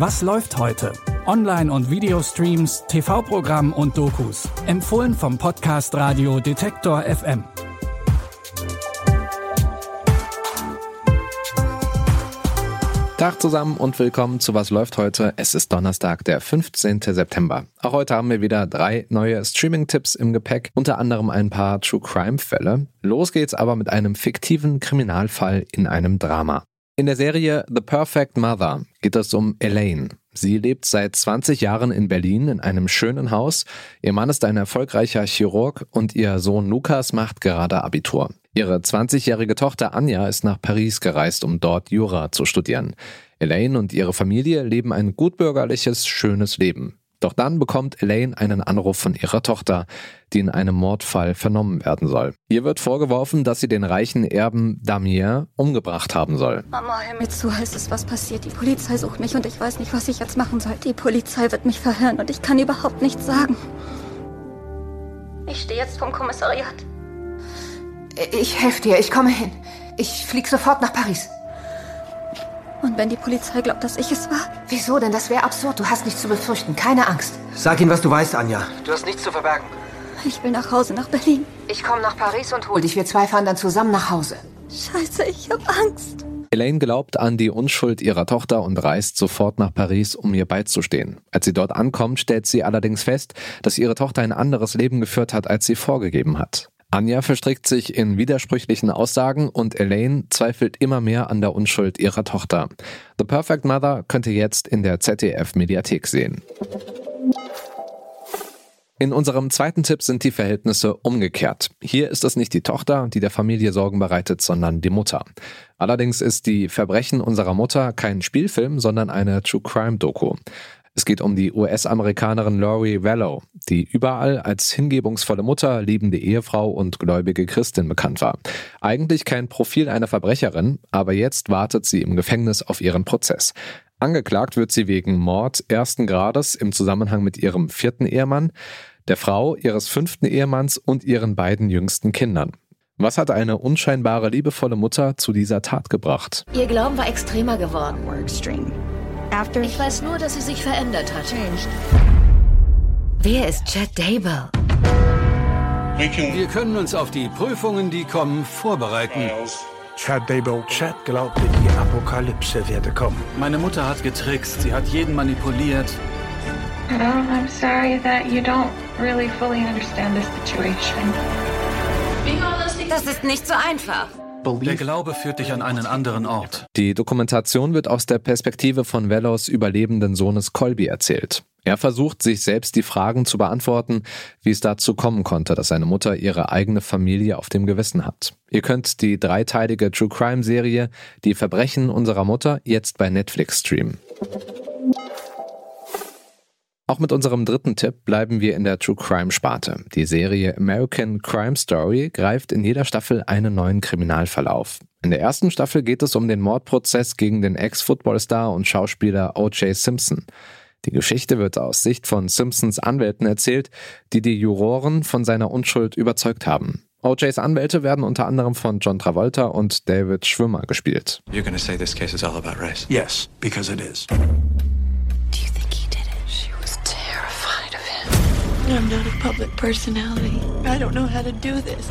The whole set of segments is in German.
Was läuft heute? Online- und Videostreams, TV-Programm und Dokus. Empfohlen vom Podcast Radio Detektor FM. Tag zusammen und willkommen zu Was läuft heute. Es ist Donnerstag, der 15. September. Auch heute haben wir wieder drei neue Streaming-Tipps im Gepäck, unter anderem ein paar True Crime-Fälle. Los geht's aber mit einem fiktiven Kriminalfall in einem Drama. In der Serie The Perfect Mother geht es um Elaine. Sie lebt seit 20 Jahren in Berlin in einem schönen Haus. Ihr Mann ist ein erfolgreicher Chirurg und ihr Sohn Lukas macht gerade Abitur. Ihre 20-jährige Tochter Anja ist nach Paris gereist, um dort Jura zu studieren. Elaine und ihre Familie leben ein gutbürgerliches, schönes Leben. Doch dann bekommt Elaine einen Anruf von ihrer Tochter, die in einem Mordfall vernommen werden soll. Ihr wird vorgeworfen, dass sie den reichen Erben Damien umgebracht haben soll. Mama, hör mir zu, es ist was passiert. Die Polizei sucht mich und ich weiß nicht, was ich jetzt machen soll. Die Polizei wird mich verhören und ich kann überhaupt nichts sagen. Ich stehe jetzt vom Kommissariat. Ich helfe dir, ich komme hin. Ich flieg sofort nach Paris. Und wenn die Polizei glaubt, dass ich es war? Wieso denn? Das wäre absurd. Du hast nichts zu befürchten. Keine Angst. Sag ihnen, was du weißt, Anja. Du hast nichts zu verbergen. Ich will nach Hause, nach Berlin. Ich komme nach Paris und hol dich. Wir zwei fahren dann zusammen nach Hause. Scheiße, ich hab Angst. Elaine glaubt an die Unschuld ihrer Tochter und reist sofort nach Paris, um ihr beizustehen. Als sie dort ankommt, stellt sie allerdings fest, dass ihre Tochter ein anderes Leben geführt hat, als sie vorgegeben hat. Anja verstrickt sich in widersprüchlichen Aussagen und Elaine zweifelt immer mehr an der Unschuld ihrer Tochter. The Perfect Mother könnt ihr jetzt in der ZDF-Mediathek sehen. In unserem zweiten Tipp sind die Verhältnisse umgekehrt. Hier ist es nicht die Tochter, die der Familie Sorgen bereitet, sondern die Mutter. Allerdings ist die Verbrechen unserer Mutter kein Spielfilm, sondern eine True Crime Doku. Es geht um die US-Amerikanerin Laurie Vallow, die überall als hingebungsvolle Mutter, liebende Ehefrau und gläubige Christin bekannt war. Eigentlich kein Profil einer Verbrecherin, aber jetzt wartet sie im Gefängnis auf ihren Prozess. Angeklagt wird sie wegen Mord ersten Grades im Zusammenhang mit ihrem vierten Ehemann, der Frau ihres fünften Ehemanns und ihren beiden jüngsten Kindern. Was hat eine unscheinbare liebevolle Mutter zu dieser Tat gebracht? Ihr Glauben war extremer geworden. After Ich weiß nur, dass sie sich verändert hat. Wer ist Chad Dable? Wir können uns auf die Prüfungen, die kommen, vorbereiten. Chad Dable. Chad glaubte, die Apokalypse werde kommen. Meine Mutter hat getrickst, sie hat jeden manipuliert. Well, I'm sorry that you don't really fully understand the situation. Das ist nicht so einfach. Der Glaube führt dich an einen anderen Ort. Die Dokumentation wird aus der Perspektive von Vellos überlebenden Sohnes Colby erzählt. Er versucht, sich selbst die Fragen zu beantworten, wie es dazu kommen konnte, dass seine Mutter ihre eigene Familie auf dem Gewissen hat. Ihr könnt die dreiteilige True Crime Serie Die Verbrechen unserer Mutter jetzt bei Netflix streamen. Auch mit unserem dritten Tipp bleiben wir in der True Crime Sparte. Die Serie American Crime Story greift in jeder Staffel einen neuen Kriminalfall auf. In der ersten Staffel geht es um den Mordprozess gegen den Ex-Footballstar und Schauspieler O.J. Simpson. Die Geschichte wird aus Sicht von Simpsons Anwälten erzählt, die die Juroren von seiner Unschuld überzeugt haben. O.J.s Anwälte werden unter anderem von John Travolta und David Schwimmer gespielt. You're to say this case is all about race? Yes, because it is. I'm not a public personality. I don't know how to do this.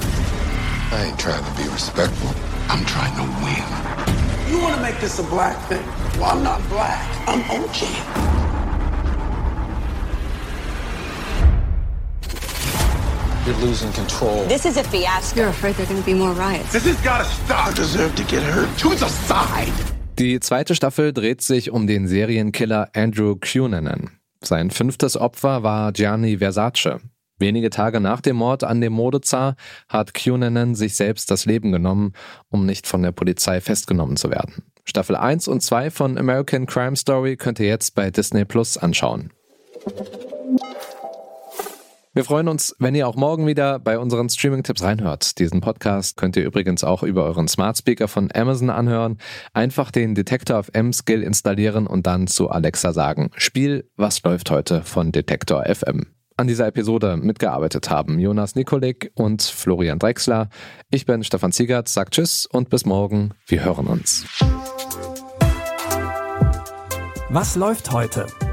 I ain't trying to be respectful. I'm trying to win. You want to make this a black thing? Well, I'm not black. I'm OG. You're losing control. This is a fiasco. You're afraid there are going to be more riots. This has got to stop. I deserve to get hurt. Choose a side. Die zweite Staffel dreht sich um den Serienkiller Andrew Cunanan. Sein fünftes Opfer war Gianni Versace. Wenige Tage nach dem Mord an dem Modezar hat Cunanan sich selbst das Leben genommen, um nicht von der Polizei festgenommen zu werden. Staffel 1 und 2 von American Crime Story könnt ihr jetzt bei Disney Plus anschauen. Wir freuen uns, wenn ihr auch morgen wieder bei unseren Streaming-Tipps reinhört. Diesen Podcast könnt ihr übrigens auch über euren Smart Speaker von Amazon anhören. Einfach den Detektor FM Skill installieren und dann zu Alexa sagen: Spiel, was läuft heute von Detektor FM. An dieser Episode mitgearbeitet haben Jonas Nikolik und Florian Drexler. Ich bin Stefan Ziegert, sag Tschüss und bis morgen. Wir hören uns. Was läuft heute?